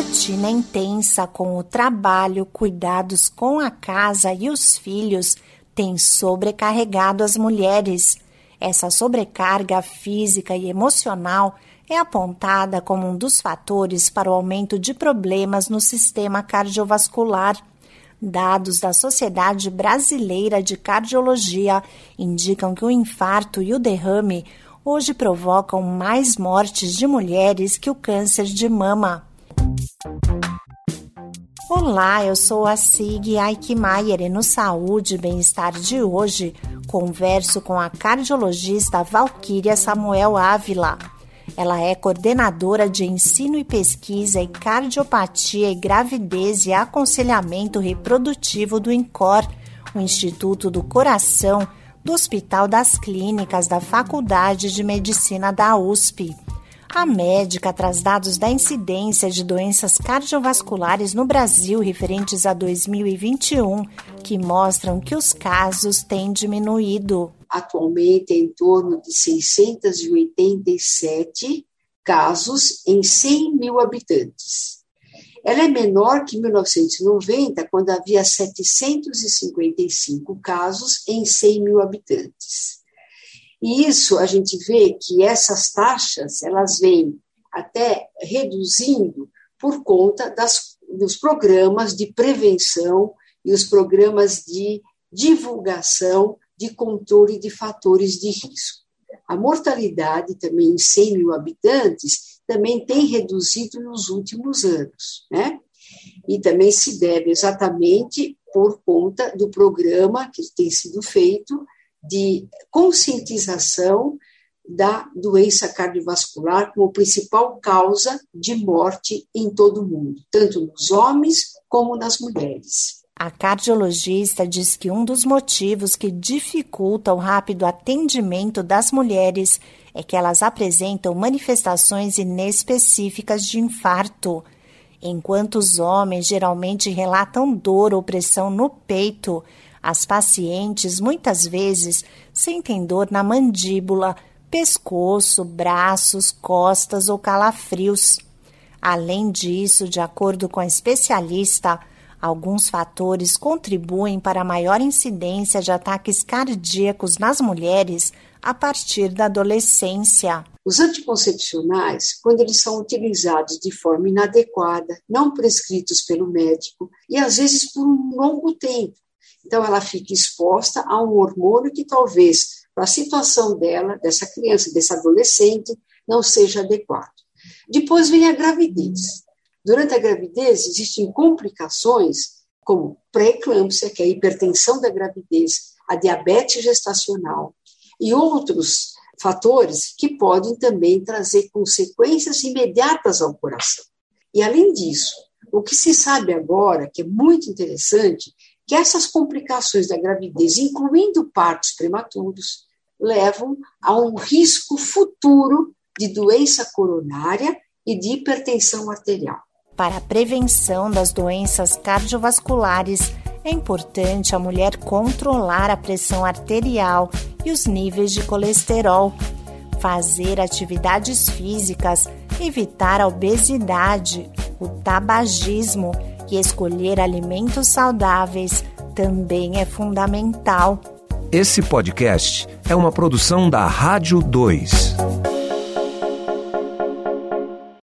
rotina intensa com o trabalho, cuidados com a casa e os filhos tem sobrecarregado as mulheres. Essa sobrecarga física e emocional é apontada como um dos fatores para o aumento de problemas no sistema cardiovascular. Dados da Sociedade Brasileira de Cardiologia indicam que o infarto e o derrame hoje provocam mais mortes de mulheres que o câncer de mama. Olá, eu sou a Sig Aikmaier e no Saúde e Bem-Estar de hoje converso com a cardiologista Valquíria Samuel Ávila. Ela é coordenadora de ensino e pesquisa em cardiopatia e gravidez e aconselhamento reprodutivo do INCOR, o Instituto do Coração do Hospital das Clínicas da Faculdade de Medicina da USP. A médica traz dados da incidência de doenças cardiovasculares no Brasil referentes a 2021, que mostram que os casos têm diminuído. Atualmente em torno de 687 casos em 100 mil habitantes. Ela é menor que 1990, quando havia 755 casos em 100 mil habitantes. E isso a gente vê que essas taxas elas vêm até reduzindo por conta das, dos programas de prevenção e os programas de divulgação de controle de fatores de risco. A mortalidade também em 100 mil habitantes também tem reduzido nos últimos anos, né? E também se deve exatamente por conta do programa que tem sido feito de conscientização da doença cardiovascular como principal causa de morte em todo o mundo, tanto nos homens como nas mulheres. A cardiologista diz que um dos motivos que dificulta o rápido atendimento das mulheres é que elas apresentam manifestações inespecíficas de infarto, enquanto os homens geralmente relatam dor ou pressão no peito. As pacientes muitas vezes sentem dor na mandíbula, pescoço, braços, costas ou calafrios. Além disso, de acordo com a especialista, alguns fatores contribuem para a maior incidência de ataques cardíacos nas mulheres a partir da adolescência. Os anticoncepcionais, quando eles são utilizados de forma inadequada, não prescritos pelo médico e às vezes por um longo tempo, então, ela fica exposta a um hormônio que talvez, para a situação dela, dessa criança, desse adolescente, não seja adequado. Depois vem a gravidez. Durante a gravidez, existem complicações como pré-eclâmpsia, que é a hipertensão da gravidez, a diabetes gestacional e outros fatores que podem também trazer consequências imediatas ao coração. E além disso, o que se sabe agora, que é muito interessante, que essas complicações da gravidez, incluindo partos prematuros, levam a um risco futuro de doença coronária e de hipertensão arterial. Para a prevenção das doenças cardiovasculares, é importante a mulher controlar a pressão arterial e os níveis de colesterol, fazer atividades físicas, evitar a obesidade, o tabagismo escolher alimentos saudáveis também é fundamental. Esse podcast é uma produção da Rádio 2.